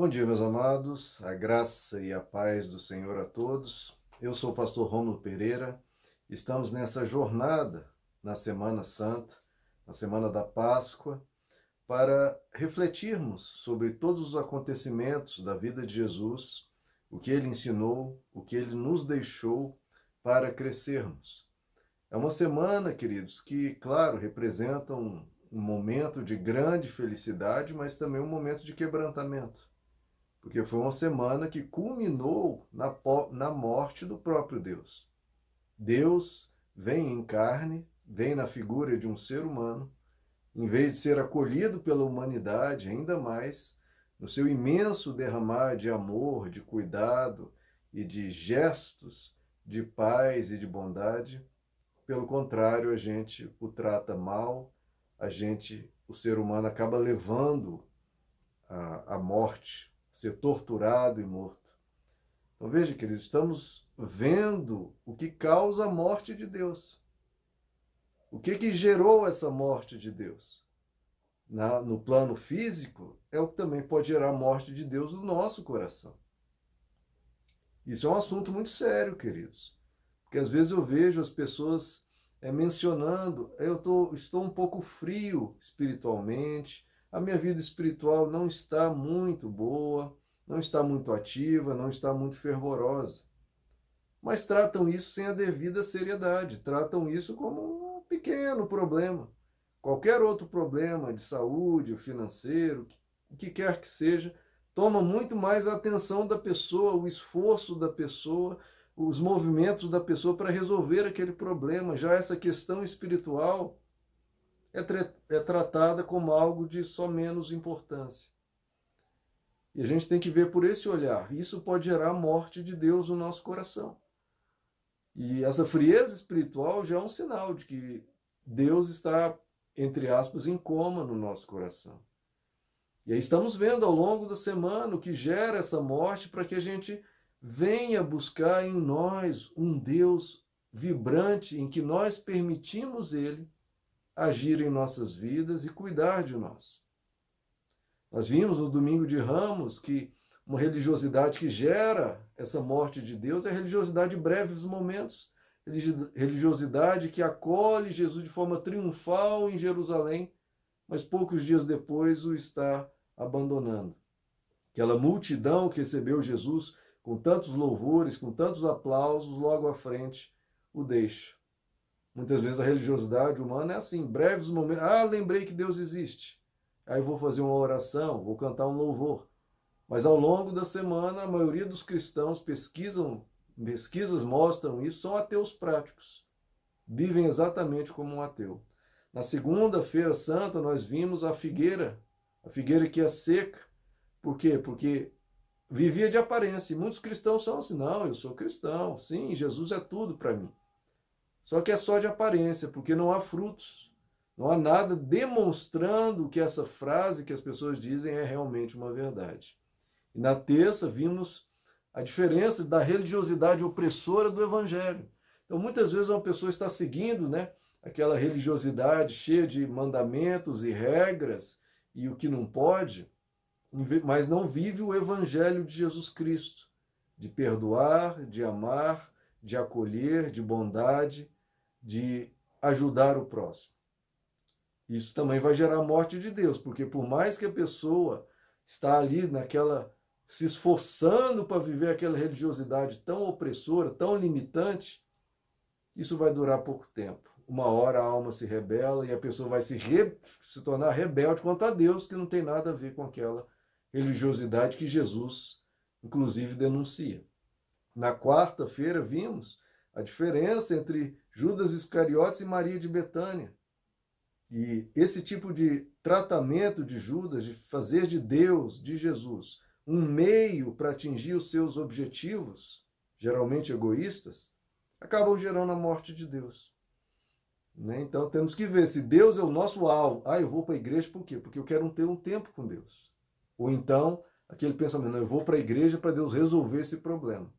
Bom dia, meus amados, a graça e a paz do Senhor a todos. Eu sou o pastor Romulo Pereira. Estamos nessa jornada na Semana Santa, na Semana da Páscoa, para refletirmos sobre todos os acontecimentos da vida de Jesus, o que ele ensinou, o que ele nos deixou para crescermos. É uma semana, queridos, que, claro, representa um, um momento de grande felicidade, mas também um momento de quebrantamento porque foi uma semana que culminou na, na morte do próprio Deus. Deus vem em carne, vem na figura de um ser humano, em vez de ser acolhido pela humanidade, ainda mais, no seu imenso derramar de amor, de cuidado e de gestos de paz e de bondade, pelo contrário, a gente o trata mal, a gente, o ser humano acaba levando a, a morte ser torturado e morto. Então veja, queridos, estamos vendo o que causa a morte de Deus. O que, que gerou essa morte de Deus? Na, no plano físico, é o que também pode gerar a morte de Deus no nosso coração. Isso é um assunto muito sério, queridos. Porque às vezes eu vejo as pessoas é, mencionando, eu tô, estou um pouco frio espiritualmente, a minha vida espiritual não está muito boa, não está muito ativa, não está muito fervorosa. Mas tratam isso sem a devida seriedade, tratam isso como um pequeno problema. Qualquer outro problema de saúde, financeiro, o que quer que seja, toma muito mais a atenção da pessoa, o esforço da pessoa, os movimentos da pessoa para resolver aquele problema. Já essa questão espiritual é, é tratada como algo de só menos importância. E a gente tem que ver por esse olhar. Isso pode gerar a morte de Deus no nosso coração. E essa frieza espiritual já é um sinal de que Deus está, entre aspas, em coma no nosso coração. E aí estamos vendo ao longo da semana o que gera essa morte para que a gente venha buscar em nós um Deus vibrante em que nós permitimos Ele agir em nossas vidas e cuidar de nós. Nós vimos no domingo de Ramos que uma religiosidade que gera essa morte de Deus é a religiosidade de breves momentos, religiosidade que acolhe Jesus de forma triunfal em Jerusalém, mas poucos dias depois o está abandonando. Aquela multidão que recebeu Jesus com tantos louvores, com tantos aplausos, logo à frente o deixa. Muitas vezes a religiosidade humana é assim, breves momentos. Ah, lembrei que Deus existe. Aí vou fazer uma oração, vou cantar um louvor. Mas ao longo da semana, a maioria dos cristãos pesquisam, pesquisas mostram isso, são ateus práticos. Vivem exatamente como um ateu. Na segunda-feira santa, nós vimos a figueira, a figueira que é seca. Por quê? Porque vivia de aparência. E muitos cristãos são assim: não, eu sou cristão, sim, Jesus é tudo para mim. Só que é só de aparência, porque não há frutos. Não há nada demonstrando que essa frase que as pessoas dizem é realmente uma verdade. E na terça vimos a diferença da religiosidade opressora do evangelho. Então muitas vezes uma pessoa está seguindo, né, aquela religiosidade cheia de mandamentos e regras e o que não pode, mas não vive o evangelho de Jesus Cristo, de perdoar, de amar, de acolher, de bondade, de ajudar o próximo. Isso também vai gerar a morte de Deus, porque por mais que a pessoa está ali naquela se esforçando para viver aquela religiosidade tão opressora, tão limitante, isso vai durar pouco tempo. Uma hora a alma se rebela e a pessoa vai se, re, se tornar rebelde contra a Deus, que não tem nada a ver com aquela religiosidade que Jesus, inclusive, denuncia. Na quarta-feira vimos a diferença entre Judas Iscariotes e Maria de Betânia. E esse tipo de tratamento de Judas, de fazer de Deus, de Jesus, um meio para atingir os seus objetivos, geralmente egoístas, acabam gerando a morte de Deus. Né? Então temos que ver se Deus é o nosso alvo. Ah, eu vou para a igreja por quê? Porque eu quero ter um tempo com Deus. Ou então, aquele pensamento, não, eu vou para a igreja para Deus resolver esse problema.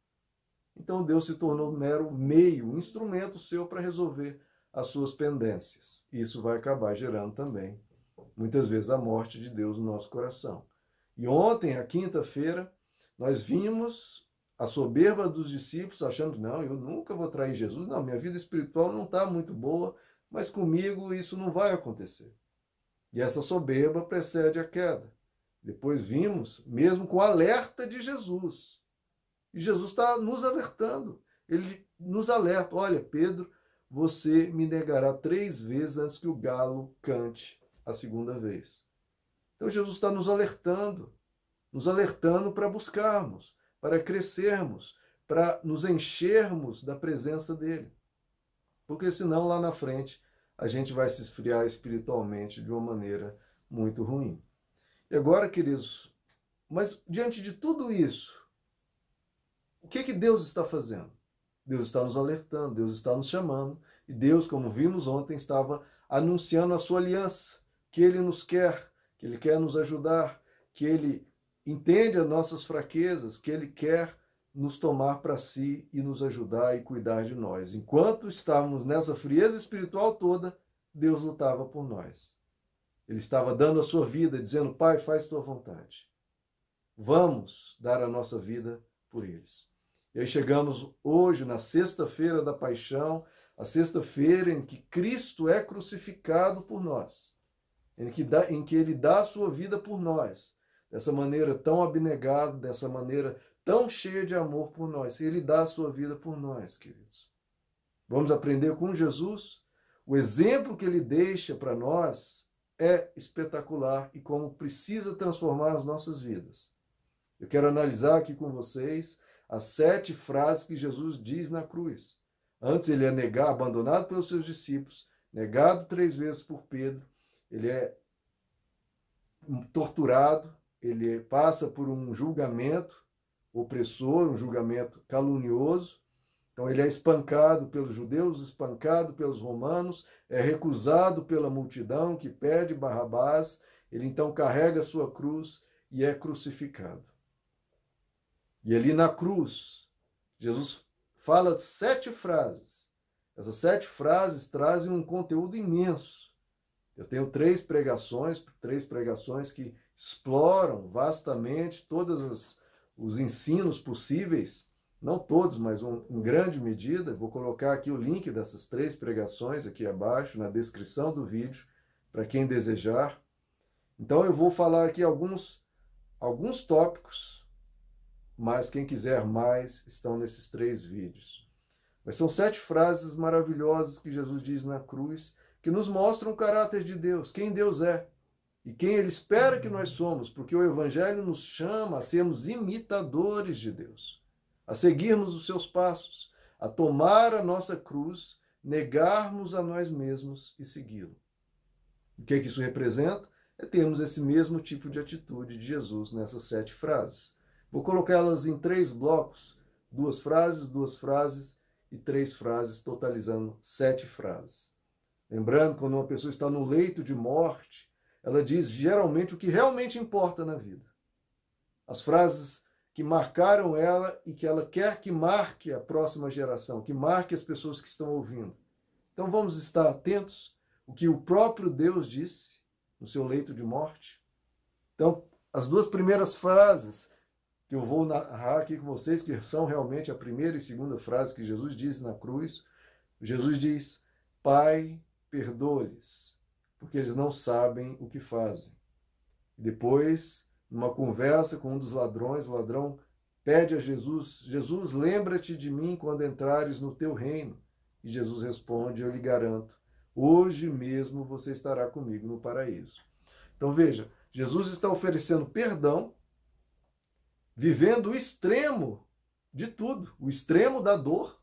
Então Deus se tornou mero meio, um instrumento seu para resolver as suas pendências. Isso vai acabar gerando também, muitas vezes, a morte de Deus no nosso coração. E ontem, a quinta-feira, nós vimos a soberba dos discípulos achando, não, eu nunca vou trair Jesus. Não, minha vida espiritual não está muito boa, mas comigo isso não vai acontecer. E essa soberba precede a queda. Depois vimos, mesmo com o alerta de Jesus. E Jesus está nos alertando. Ele nos alerta: olha, Pedro, você me negará três vezes antes que o galo cante a segunda vez. Então Jesus está nos alertando, nos alertando para buscarmos, para crescermos, para nos enchermos da presença dele. Porque senão lá na frente a gente vai se esfriar espiritualmente de uma maneira muito ruim. E agora, queridos, mas diante de tudo isso, o que que Deus está fazendo? Deus está nos alertando, Deus está nos chamando, e Deus, como vimos ontem, estava anunciando a sua aliança, que ele nos quer, que ele quer nos ajudar, que ele entende as nossas fraquezas, que ele quer nos tomar para si e nos ajudar e cuidar de nós. Enquanto estávamos nessa frieza espiritual toda, Deus lutava por nós. Ele estava dando a sua vida, dizendo: Pai, faz tua vontade. Vamos dar a nossa vida por eles. E aí chegamos hoje, na sexta-feira da paixão, a sexta-feira em que Cristo é crucificado por nós, em que, dá, em que ele dá a sua vida por nós, dessa maneira tão abnegada, dessa maneira tão cheia de amor por nós. Ele dá a sua vida por nós, queridos. Vamos aprender com Jesus? O exemplo que ele deixa para nós é espetacular e como precisa transformar as nossas vidas. Eu quero analisar aqui com vocês as sete frases que Jesus diz na cruz. Antes ele é negar, abandonado pelos seus discípulos, negado três vezes por Pedro, ele é torturado, ele passa por um julgamento opressor, um julgamento calunioso. Então ele é espancado pelos judeus, espancado pelos romanos, é recusado pela multidão que pede Barrabás, ele então carrega sua cruz e é crucificado. E ali na cruz, Jesus fala sete frases. Essas sete frases trazem um conteúdo imenso. Eu tenho três pregações, três pregações que exploram vastamente todos os ensinos possíveis, não todos, mas um, em grande medida. Vou colocar aqui o link dessas três pregações aqui abaixo, na descrição do vídeo, para quem desejar. Então eu vou falar aqui alguns, alguns tópicos mas quem quiser mais estão nesses três vídeos. Mas são sete frases maravilhosas que Jesus diz na cruz que nos mostram o caráter de Deus, quem Deus é e quem Ele espera que nós somos, porque o Evangelho nos chama a sermos imitadores de Deus, a seguirmos os seus passos, a tomar a nossa cruz, negarmos a nós mesmos e segui-lo. O que, é que isso representa? É termos esse mesmo tipo de atitude de Jesus nessas sete frases. Vou colocá-las em três blocos, duas frases, duas frases e três frases, totalizando sete frases. Lembrando, quando uma pessoa está no leito de morte, ela diz geralmente o que realmente importa na vida. As frases que marcaram ela e que ela quer que marque a próxima geração, que marque as pessoas que estão ouvindo. Então vamos estar atentos o que o próprio Deus disse no seu leito de morte. Então, as duas primeiras frases que eu vou narrar aqui com vocês, que são realmente a primeira e segunda frase que Jesus diz na cruz. Jesus diz: Pai, perdoa-lhes, porque eles não sabem o que fazem. Depois, numa conversa com um dos ladrões, o ladrão pede a Jesus: Jesus, lembra-te de mim quando entrares no teu reino. E Jesus responde: Eu lhe garanto, hoje mesmo você estará comigo no paraíso. Então veja, Jesus está oferecendo perdão vivendo o extremo de tudo, o extremo da dor,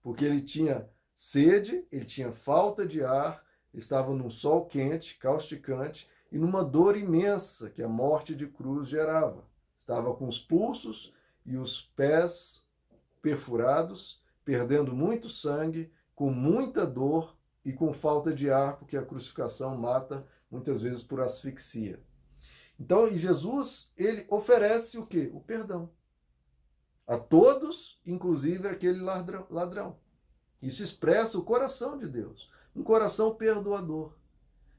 porque ele tinha sede, ele tinha falta de ar, estava num sol quente, causticante e numa dor imensa que a morte de cruz gerava. Estava com os pulsos e os pés perfurados, perdendo muito sangue, com muita dor e com falta de ar, porque a crucificação mata muitas vezes por asfixia. Então, e Jesus, ele oferece o quê? O perdão. A todos, inclusive aquele ladrão. Isso expressa o coração de Deus, um coração perdoador.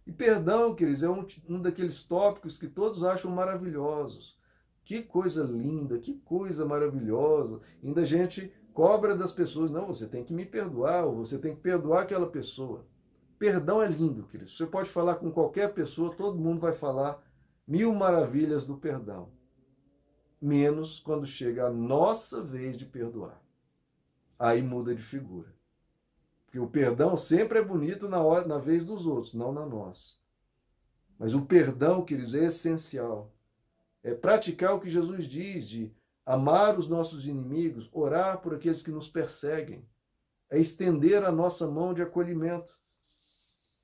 E perdão, queridos, é um, um daqueles tópicos que todos acham maravilhosos. Que coisa linda, que coisa maravilhosa. Ainda a gente cobra das pessoas, não, você tem que me perdoar, ou você tem que perdoar aquela pessoa. Perdão é lindo, queridos. Você pode falar com qualquer pessoa, todo mundo vai falar mil maravilhas do perdão. Menos quando chega a nossa vez de perdoar. Aí muda de figura. Porque o perdão sempre é bonito na, hora, na vez dos outros, não na nossa. Mas o perdão, queridos, é essencial. É praticar o que Jesus diz de amar os nossos inimigos, orar por aqueles que nos perseguem. É estender a nossa mão de acolhimento.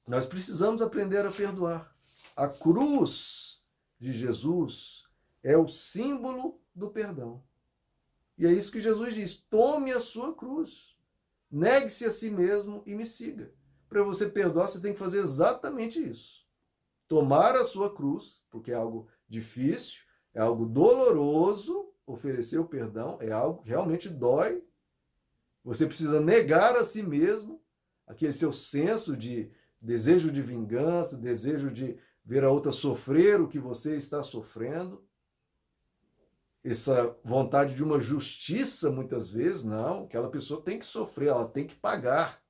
Nós precisamos aprender a perdoar. A cruz de Jesus é o símbolo do perdão. E é isso que Jesus diz: tome a sua cruz. Negue-se a si mesmo e me siga. Para você perdoar, você tem que fazer exatamente isso. Tomar a sua cruz, porque é algo difícil, é algo doloroso, oferecer o perdão é algo que realmente dói. Você precisa negar a si mesmo aquele seu senso de desejo de vingança, desejo de ver a outra sofrer o que você está sofrendo essa vontade de uma justiça, muitas vezes, não. Aquela pessoa tem que sofrer, ela tem que pagar.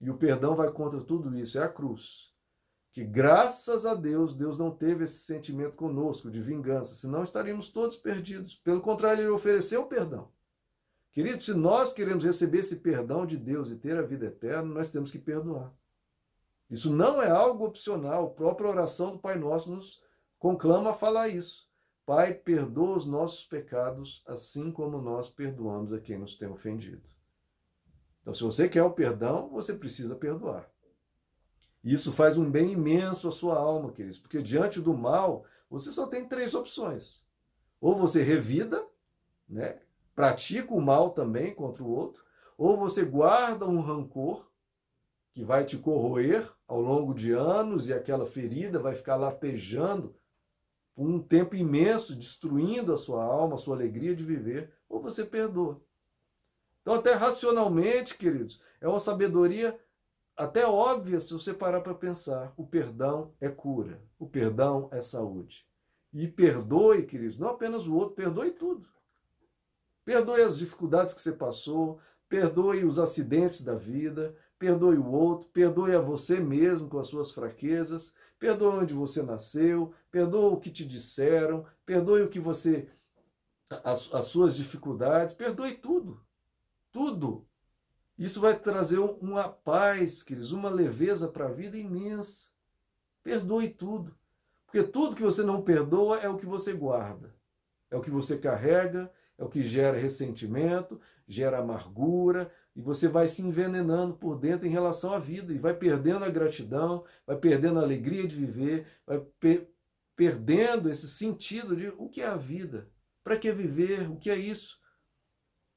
E o perdão vai contra tudo isso, é a cruz. Que graças a Deus, Deus não teve esse sentimento conosco de vingança, senão estaríamos todos perdidos. Pelo contrário, ele ofereceu o perdão. Querido, se nós queremos receber esse perdão de Deus e ter a vida eterna, nós temos que perdoar. Isso não é algo opcional. A própria oração do Pai Nosso nos conclama a falar isso. Pai, perdoa os nossos pecados, assim como nós perdoamos a quem nos tem ofendido. Então, se você quer o perdão, você precisa perdoar. Isso faz um bem imenso à sua alma, queridos, porque diante do mal, você só tem três opções. Ou você revida, né? pratica o mal também contra o outro, ou você guarda um rancor que vai te corroer ao longo de anos e aquela ferida vai ficar latejando por um tempo imenso, destruindo a sua alma, a sua alegria de viver, ou você perdoa. Então, até racionalmente, queridos, é uma sabedoria até óbvia se você parar para pensar. O perdão é cura, o perdão é saúde. E perdoe, queridos, não apenas o outro, perdoe tudo. Perdoe as dificuldades que você passou, perdoe os acidentes da vida, perdoe o outro, perdoe a você mesmo com as suas fraquezas, perdoe onde você nasceu, perdoe o que te disseram, perdoe o que você. as, as suas dificuldades, perdoe tudo. Tudo. Isso vai trazer uma paz, queridos, uma leveza para a vida imensa. Perdoe tudo. Porque tudo que você não perdoa é o que você guarda, é o que você carrega, é o que gera ressentimento, gera amargura, e você vai se envenenando por dentro em relação à vida e vai perdendo a gratidão, vai perdendo a alegria de viver, vai per perdendo esse sentido de o que é a vida, para que viver, o que é isso.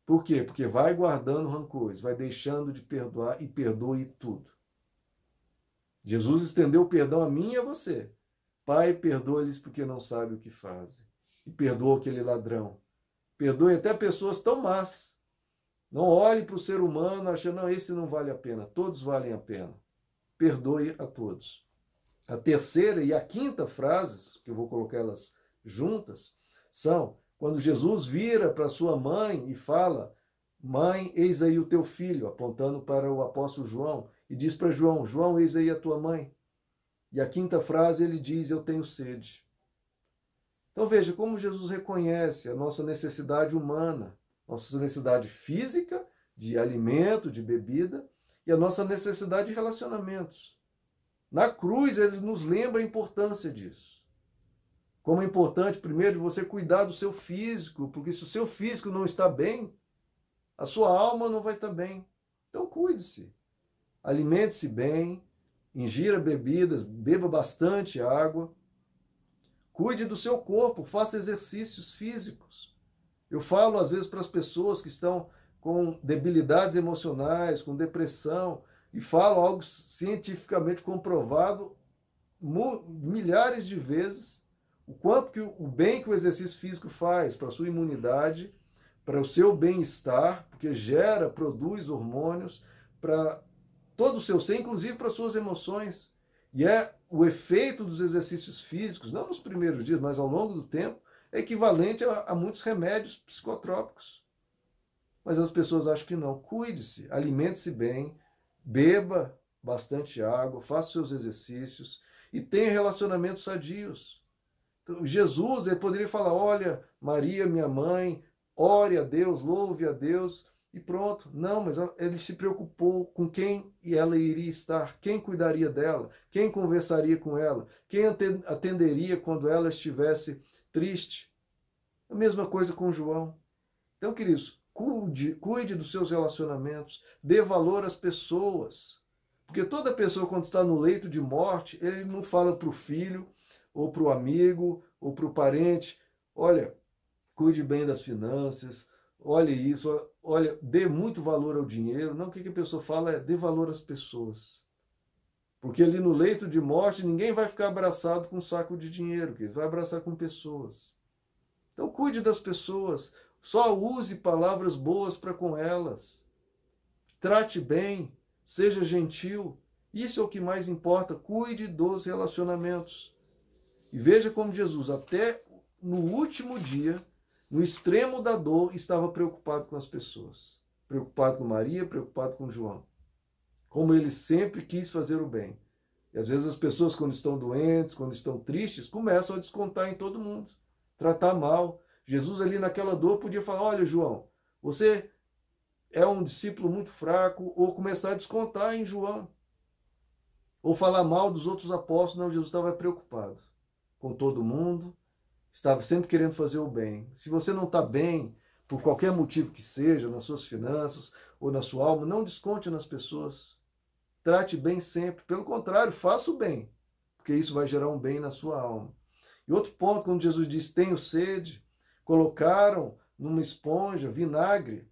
Por quê? Porque vai guardando rancores, vai deixando de perdoar e perdoe tudo. Jesus estendeu o perdão a mim e a você. Pai, perdoa-lhes porque não sabem o que fazem. E perdoa aquele ladrão. Perdoe até pessoas tão más não olhe para o ser humano achando, não, esse não vale a pena. Todos valem a pena. Perdoe a todos. A terceira e a quinta frases, que eu vou colocar elas juntas, são quando Jesus vira para sua mãe e fala: Mãe, eis aí o teu filho, apontando para o apóstolo João, e diz para João: João, eis aí a tua mãe. E a quinta frase ele diz: Eu tenho sede. Então veja como Jesus reconhece a nossa necessidade humana nossa necessidade física, de alimento, de bebida, e a nossa necessidade de relacionamentos. Na cruz, ele nos lembra a importância disso. Como é importante, primeiro, você cuidar do seu físico, porque se o seu físico não está bem, a sua alma não vai estar bem. Então, cuide-se. Alimente-se bem, ingira bebidas, beba bastante água. Cuide do seu corpo, faça exercícios físicos. Eu falo às vezes para as pessoas que estão com debilidades emocionais, com depressão, e falo algo cientificamente comprovado milhares de vezes o quanto que o bem que o exercício físico faz para a sua imunidade, para o seu bem-estar, porque gera, produz hormônios para todo o seu ser, inclusive para as suas emoções. E é o efeito dos exercícios físicos, não nos primeiros dias, mas ao longo do tempo, é equivalente a, a muitos remédios psicotrópicos. Mas as pessoas acham que não. Cuide-se, alimente-se bem, beba bastante água, faça seus exercícios e tenha relacionamentos sadios. Então, Jesus ele poderia falar: Olha, Maria, minha mãe, ore a Deus, louve a Deus e pronto. Não, mas ele se preocupou com quem ela iria estar, quem cuidaria dela, quem conversaria com ela, quem atenderia quando ela estivesse triste. A mesma coisa com João. Então, queridos, cuide, cuide dos seus relacionamentos, dê valor às pessoas. Porque toda pessoa, quando está no leito de morte, ele não fala para o filho, ou para o amigo, ou para o parente: olha, cuide bem das finanças, olhe isso, olha, dê muito valor ao dinheiro. Não, o que a pessoa fala é dê valor às pessoas. Porque ali no leito de morte, ninguém vai ficar abraçado com um saco de dinheiro, que vai abraçar com pessoas. Então cuide das pessoas, só use palavras boas para com elas. Trate bem, seja gentil. Isso é o que mais importa. Cuide dos relacionamentos. E veja como Jesus, até no último dia, no extremo da dor, estava preocupado com as pessoas. Preocupado com Maria, preocupado com João. Como ele sempre quis fazer o bem. E às vezes as pessoas, quando estão doentes, quando estão tristes, começam a descontar em todo mundo, tratar mal. Jesus, ali naquela dor, podia falar: Olha, João, você é um discípulo muito fraco, ou começar a descontar em João, ou falar mal dos outros apóstolos. Não, Jesus estava preocupado com todo mundo, estava sempre querendo fazer o bem. Se você não está bem, por qualquer motivo que seja, nas suas finanças ou na sua alma, não desconte nas pessoas. Trate bem sempre. Pelo contrário, faça o bem, porque isso vai gerar um bem na sua alma. E outro ponto, quando Jesus diz: Tenho sede, colocaram numa esponja vinagre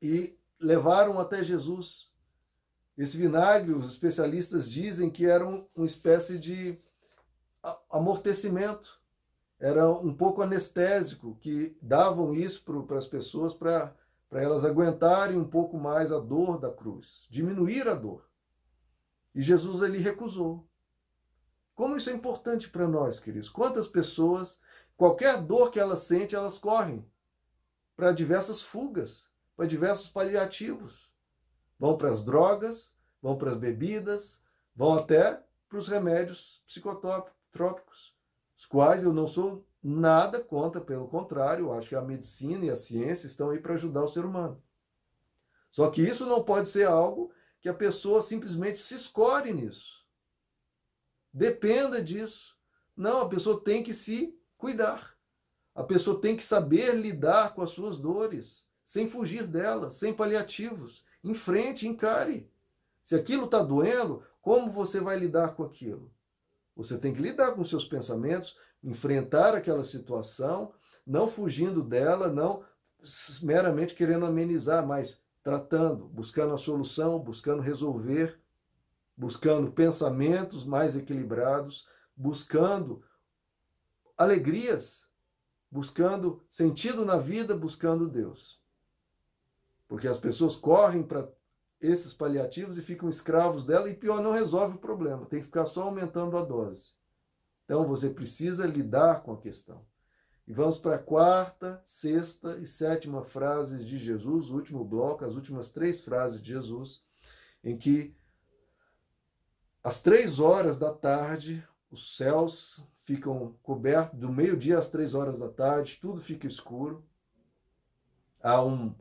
e levaram até Jesus. Esse vinagre, os especialistas dizem que era uma espécie de amortecimento era um pouco anestésico, que davam isso para as pessoas para elas aguentarem um pouco mais a dor da cruz, diminuir a dor. E Jesus ele recusou. Como isso é importante para nós, queridos? Quantas pessoas, qualquer dor que elas sentem, elas correm para diversas fugas, para diversos paliativos. Vão para as drogas, vão para as bebidas, vão até para os remédios psicotrópicos os quais eu não sou nada contra, pelo contrário, eu acho que a medicina e a ciência estão aí para ajudar o ser humano. Só que isso não pode ser algo que a pessoa simplesmente se escore nisso. Dependa disso. Não, a pessoa tem que se cuidar. A pessoa tem que saber lidar com as suas dores, sem fugir delas, sem paliativos. Enfrente, encare. Se aquilo está doendo, como você vai lidar com aquilo? Você tem que lidar com seus pensamentos, enfrentar aquela situação, não fugindo dela, não meramente querendo amenizar, mas tratando, buscando a solução, buscando resolver, buscando pensamentos mais equilibrados, buscando alegrias, buscando sentido na vida, buscando Deus. Porque as pessoas correm para esses paliativos e ficam escravos dela e pior, não resolve o problema, tem que ficar só aumentando a dose. Então você precisa lidar com a questão. E vamos para a quarta, sexta e sétima frases de Jesus, o último bloco, as últimas três frases de Jesus, em que às três horas da tarde os céus ficam cobertos, do meio-dia às três horas da tarde, tudo fica escuro. Há um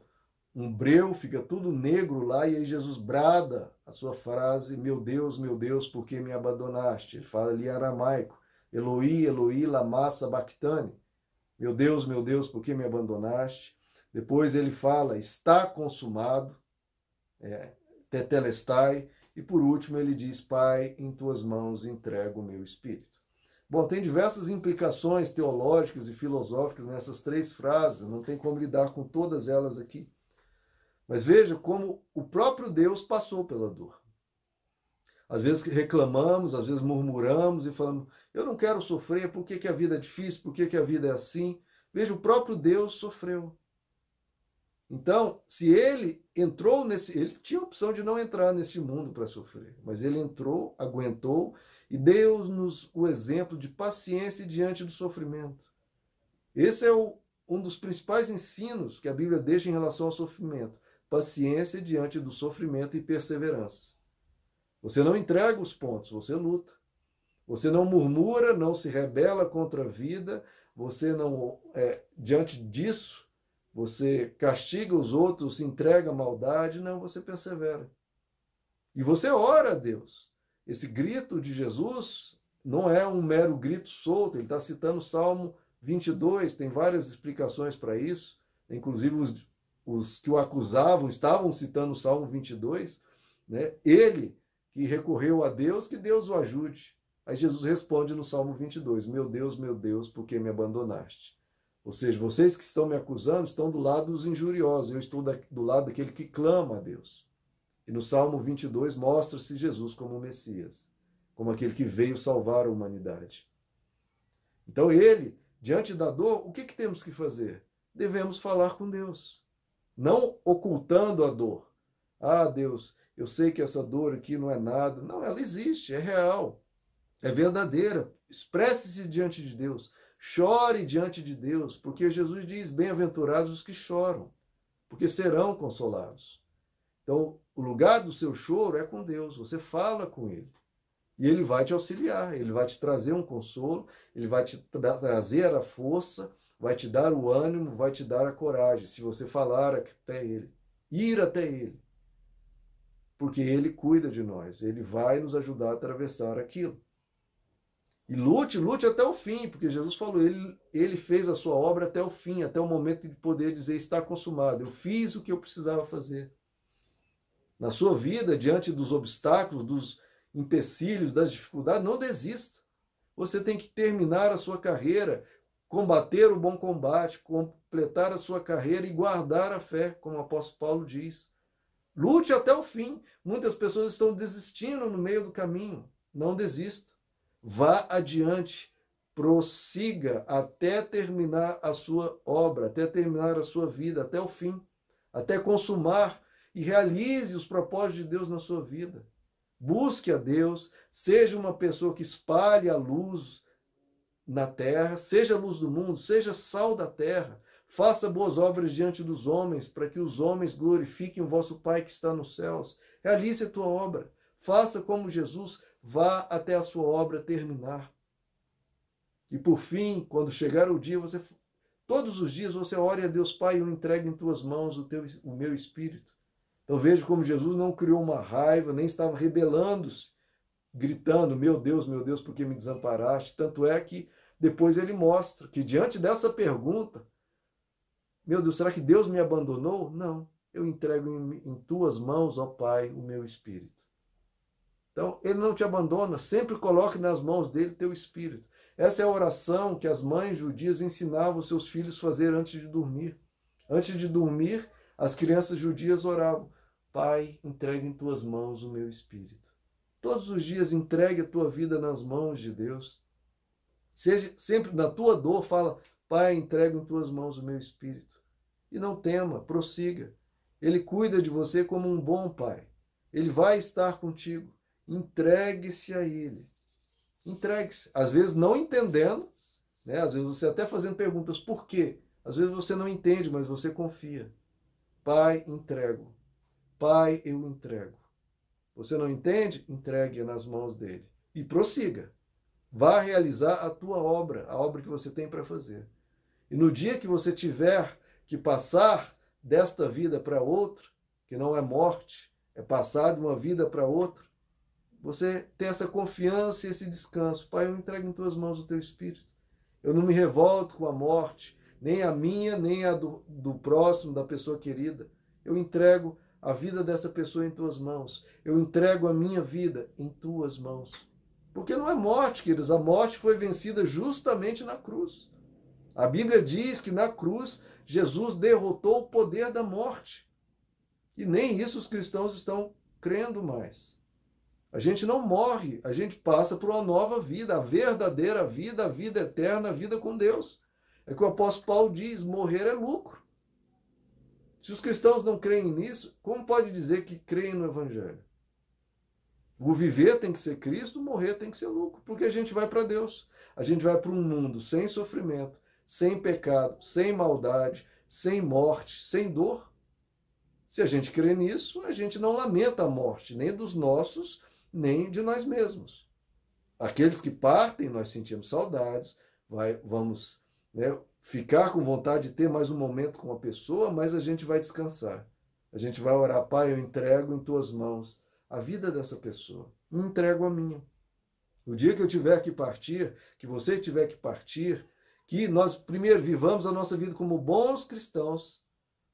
um breu, fica tudo negro lá, e aí Jesus brada a sua frase: Meu Deus, meu Deus, por que me abandonaste? Ele fala ali aramaico: Eloi, Eloi, lama sabachthani. Meu Deus, meu Deus, por que me abandonaste? Depois ele fala: Está consumado, é, tetelestai. E por último ele diz: Pai, em tuas mãos entrego o meu espírito. Bom, tem diversas implicações teológicas e filosóficas nessas três frases, não tem como lidar com todas elas aqui. Mas veja como o próprio Deus passou pela dor. Às vezes reclamamos, às vezes murmuramos e falamos: eu não quero sofrer, por que, que a vida é difícil, por que, que a vida é assim? Veja, o próprio Deus sofreu. Então, se ele entrou nesse. Ele tinha a opção de não entrar nesse mundo para sofrer, mas ele entrou, aguentou e deu-nos o exemplo de paciência diante do sofrimento. Esse é o, um dos principais ensinos que a Bíblia deixa em relação ao sofrimento: paciência diante do sofrimento e perseverança. Você não entrega os pontos, você luta. Você não murmura, não se rebela contra a vida, você não, é, diante disso, você castiga os outros, se entrega à maldade, não, você persevera. E você ora a Deus. Esse grito de Jesus não é um mero grito solto, ele está citando o Salmo 22, tem várias explicações para isso, inclusive os, os que o acusavam estavam citando o Salmo 22, né? ele que recorreu a Deus, que Deus o ajude. Aí Jesus responde no Salmo 22, meu Deus, meu Deus, por que me abandonaste? Ou seja, vocês que estão me acusando estão do lado dos injuriosos, eu estou do lado daquele que clama a Deus. E no Salmo 22 mostra-se Jesus como o Messias, como aquele que veio salvar a humanidade. Então ele Diante da dor, o que, que temos que fazer? Devemos falar com Deus, não ocultando a dor. Ah, Deus, eu sei que essa dor aqui não é nada. Não, ela existe, é real, é verdadeira. Expresse-se diante de Deus, chore diante de Deus, porque Jesus diz: Bem-aventurados os que choram, porque serão consolados. Então, o lugar do seu choro é com Deus, você fala com Ele. E ele vai te auxiliar, ele vai te trazer um consolo, ele vai te tra trazer a força, vai te dar o ânimo, vai te dar a coragem, se você falar até ele, ir até ele. Porque ele cuida de nós, ele vai nos ajudar a atravessar aquilo. E lute, lute até o fim, porque Jesus falou, ele, ele fez a sua obra até o fim, até o momento de poder dizer está consumado. Eu fiz o que eu precisava fazer. Na sua vida, diante dos obstáculos, dos, empecilhos, das dificuldades, não desista. Você tem que terminar a sua carreira, combater o bom combate, completar a sua carreira e guardar a fé, como o apóstolo Paulo diz. Lute até o fim. Muitas pessoas estão desistindo no meio do caminho. Não desista. Vá adiante. Prossiga até terminar a sua obra, até terminar a sua vida, até o fim, até consumar e realize os propósitos de Deus na sua vida. Busque a Deus, seja uma pessoa que espalhe a luz na terra, seja a luz do mundo, seja sal da terra. Faça boas obras diante dos homens, para que os homens glorifiquem o vosso Pai que está nos céus. Realize a tua obra. Faça como Jesus, vá até a sua obra terminar. E por fim, quando chegar o dia, você todos os dias você ore a Deus Pai, eu entrego em tuas mãos o teu o meu espírito. Então veja como Jesus não criou uma raiva, nem estava rebelando-se, gritando: Meu Deus, meu Deus, por que me desamparaste? Tanto é que depois ele mostra que diante dessa pergunta, meu Deus, será que Deus me abandonou? Não, eu entrego em, em tuas mãos, ó Pai, o meu espírito. Então, ele não te abandona, sempre coloque nas mãos dele teu espírito. Essa é a oração que as mães judias ensinavam seus filhos a fazer antes de dormir. Antes de dormir, as crianças judias oravam: Pai, entregue em tuas mãos o meu espírito. Todos os dias entregue a tua vida nas mãos de Deus. Seja sempre na tua dor, fala: Pai, entregue em tuas mãos o meu espírito. E não tema, prossiga. Ele cuida de você como um bom pai. Ele vai estar contigo. Entregue-se a ele. Entregue-se. Às vezes não entendendo, né? Às vezes você até fazendo perguntas por quê? Às vezes você não entende, mas você confia. Pai, entrego. Pai, eu entrego. Você não entende? Entregue nas mãos dele. E prossiga. Vá realizar a tua obra, a obra que você tem para fazer. E no dia que você tiver que passar desta vida para outra, que não é morte, é passar de uma vida para outra, você tem essa confiança e esse descanso. Pai, eu entrego em tuas mãos o teu espírito. Eu não me revolto com a morte, nem a minha, nem a do, do próximo, da pessoa querida. Eu entrego a vida dessa pessoa em tuas mãos. Eu entrego a minha vida em tuas mãos. Porque não é morte, queridos. A morte foi vencida justamente na cruz. A Bíblia diz que na cruz Jesus derrotou o poder da morte. E nem isso os cristãos estão crendo mais. A gente não morre, a gente passa por uma nova vida, a verdadeira vida, a vida eterna, a vida com Deus. É que o apóstolo Paulo diz: morrer é lucro. Se os cristãos não creem nisso, como pode dizer que creem no Evangelho? O viver tem que ser Cristo, morrer tem que ser lucro, porque a gente vai para Deus. A gente vai para um mundo sem sofrimento, sem pecado, sem maldade, sem morte, sem dor. Se a gente crê nisso, a gente não lamenta a morte, nem dos nossos, nem de nós mesmos. Aqueles que partem, nós sentimos saudades, vai, vamos né, ficar com vontade de ter mais um momento com a pessoa, mas a gente vai descansar. A gente vai orar, Pai, eu entrego em tuas mãos a vida dessa pessoa, entrego a minha. O dia que eu tiver que partir, que você tiver que partir, que nós primeiro vivamos a nossa vida como bons cristãos,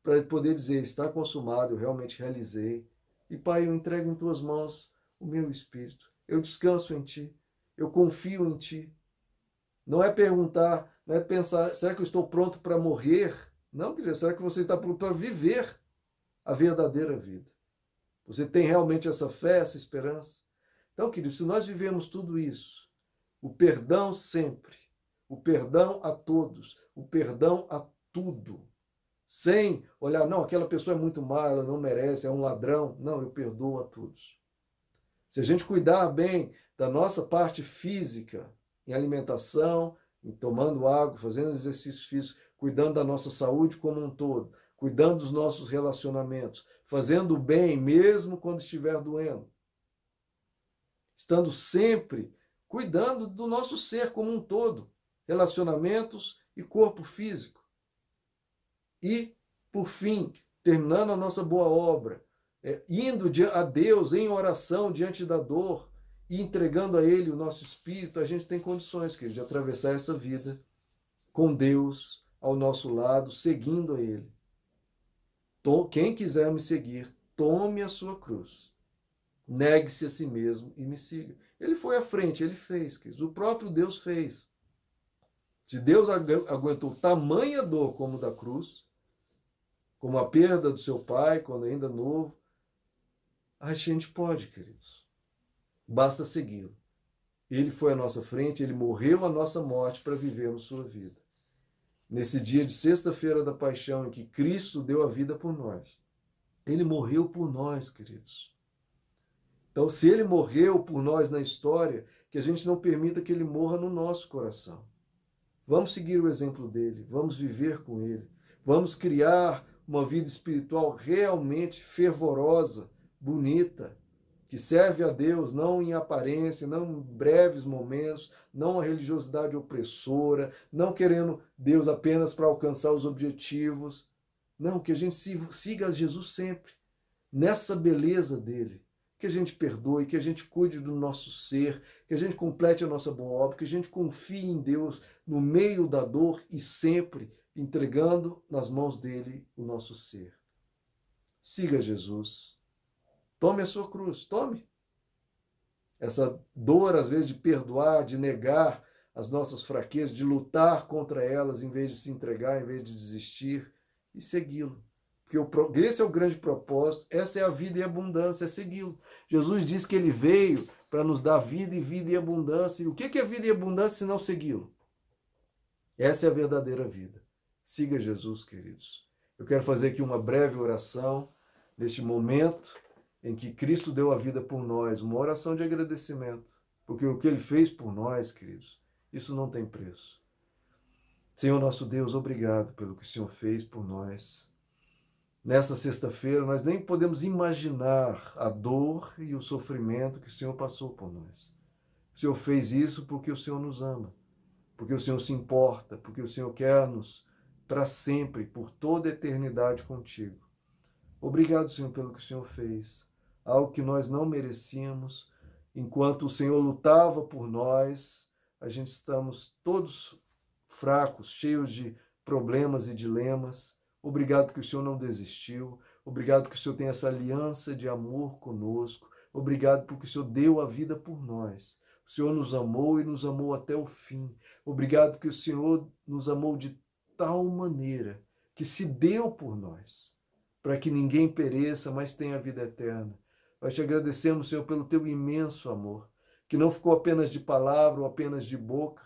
para poder dizer: está consumado, eu realmente realizei. E Pai, eu entrego em tuas mãos o meu espírito. Eu descanso em ti, eu confio em ti. Não é perguntar, não é pensar, será que eu estou pronto para morrer? Não, querido, será que você está pronto para viver a verdadeira vida? Você tem realmente essa fé, essa esperança? Então, querido, se nós vivemos tudo isso, o perdão sempre, o perdão a todos, o perdão a tudo, sem olhar, não, aquela pessoa é muito má, ela não merece, é um ladrão. Não, eu perdoo a todos. Se a gente cuidar bem da nossa parte física, em alimentação, em tomando água, fazendo exercícios físicos, cuidando da nossa saúde como um todo, cuidando dos nossos relacionamentos, fazendo o bem mesmo quando estiver doendo, estando sempre cuidando do nosso ser como um todo, relacionamentos e corpo físico. E, por fim, terminando a nossa boa obra, é, indo a Deus em oração diante da dor e entregando a Ele o nosso espírito, a gente tem condições, querido, de atravessar essa vida com Deus ao nosso lado, seguindo a Ele. Quem quiser me seguir, tome a sua cruz. Negue-se a si mesmo e me siga. Ele foi à frente, ele fez, queridos. O próprio Deus fez. Se Deus aguentou tamanha dor como da cruz, como a perda do seu pai quando ainda novo, a gente pode, queridos. Basta segui-lo. Ele foi à nossa frente, ele morreu a nossa morte para vivermos sua vida. Nesse dia de sexta-feira da paixão, em que Cristo deu a vida por nós, ele morreu por nós, queridos. Então, se ele morreu por nós na história, que a gente não permita que ele morra no nosso coração. Vamos seguir o exemplo dele, vamos viver com ele, vamos criar uma vida espiritual realmente fervorosa, bonita, que serve a Deus não em aparência, não em breves momentos, não a religiosidade opressora, não querendo Deus apenas para alcançar os objetivos. Não, que a gente siga Jesus sempre, nessa beleza dele. Que a gente perdoe, que a gente cuide do nosso ser, que a gente complete a nossa boa obra, que a gente confie em Deus no meio da dor e sempre entregando nas mãos dele o nosso ser. Siga Jesus Tome a sua cruz, tome. Essa dor, às vezes, de perdoar, de negar as nossas fraquezas, de lutar contra elas, em vez de se entregar, em vez de desistir, e segui-lo. Porque esse é o grande propósito, essa é a vida e abundância, é segui-lo. Jesus disse que ele veio para nos dar vida e vida e abundância. E o que é vida e abundância se não segui-lo? Essa é a verdadeira vida. Siga Jesus, queridos. Eu quero fazer aqui uma breve oração neste momento em que Cristo deu a vida por nós, uma oração de agradecimento, porque o que ele fez por nós, queridos, isso não tem preço. Senhor nosso Deus, obrigado pelo que o Senhor fez por nós. Nessa sexta-feira, nós nem podemos imaginar a dor e o sofrimento que o Senhor passou por nós. O Senhor fez isso porque o Senhor nos ama, porque o Senhor se importa, porque o Senhor quer-nos para sempre, por toda a eternidade contigo. Obrigado, Senhor, pelo que o Senhor fez algo que nós não merecíamos. Enquanto o Senhor lutava por nós, a gente estamos todos fracos, cheios de problemas e dilemas. Obrigado que o Senhor não desistiu. Obrigado que o Senhor tem essa aliança de amor conosco. Obrigado porque o Senhor deu a vida por nós. O Senhor nos amou e nos amou até o fim. Obrigado porque o Senhor nos amou de tal maneira que se deu por nós, para que ninguém pereça, mas tenha vida eterna. Nós te agradecemos, Senhor, pelo teu imenso amor, que não ficou apenas de palavra ou apenas de boca.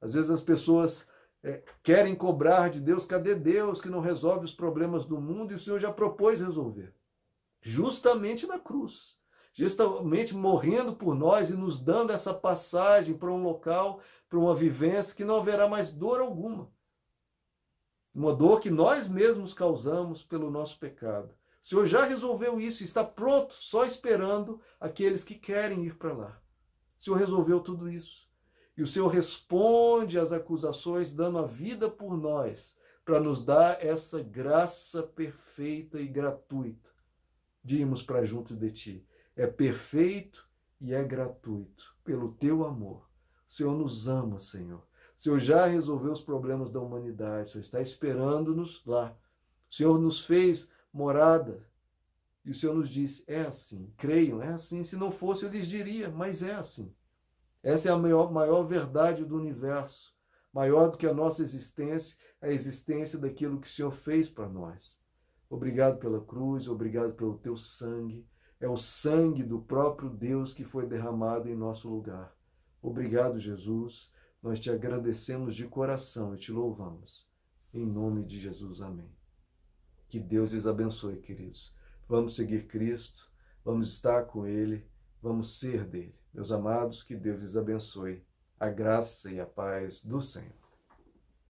Às vezes as pessoas é, querem cobrar de Deus, cadê Deus que não resolve os problemas do mundo? E o Senhor já propôs resolver, justamente na cruz. justamente morrendo por nós e nos dando essa passagem para um local, para uma vivência que não haverá mais dor alguma. Uma dor que nós mesmos causamos pelo nosso pecado. O Senhor já resolveu isso, está pronto, só esperando aqueles que querem ir para lá. O Senhor resolveu tudo isso. E o Senhor responde às acusações, dando a vida por nós, para nos dar essa graça perfeita e gratuita de para junto de Ti. É perfeito e é gratuito, pelo Teu amor. O Senhor nos ama, Senhor. O Senhor já resolveu os problemas da humanidade, o Senhor está esperando-nos lá. O Senhor nos fez morada. E o Senhor nos disse: é assim, creiam, é assim. Se não fosse, eu lhes diria, mas é assim. Essa é a maior, maior verdade do universo, maior do que a nossa existência, a existência daquilo que o Senhor fez para nós. Obrigado pela cruz, obrigado pelo teu sangue. É o sangue do próprio Deus que foi derramado em nosso lugar. Obrigado, Jesus. Nós te agradecemos de coração e te louvamos. Em nome de Jesus, amém. Que Deus lhes abençoe, queridos. Vamos seguir Cristo, vamos estar com Ele, vamos ser dele. Meus amados, que Deus lhes abençoe. A graça e a paz do Senhor.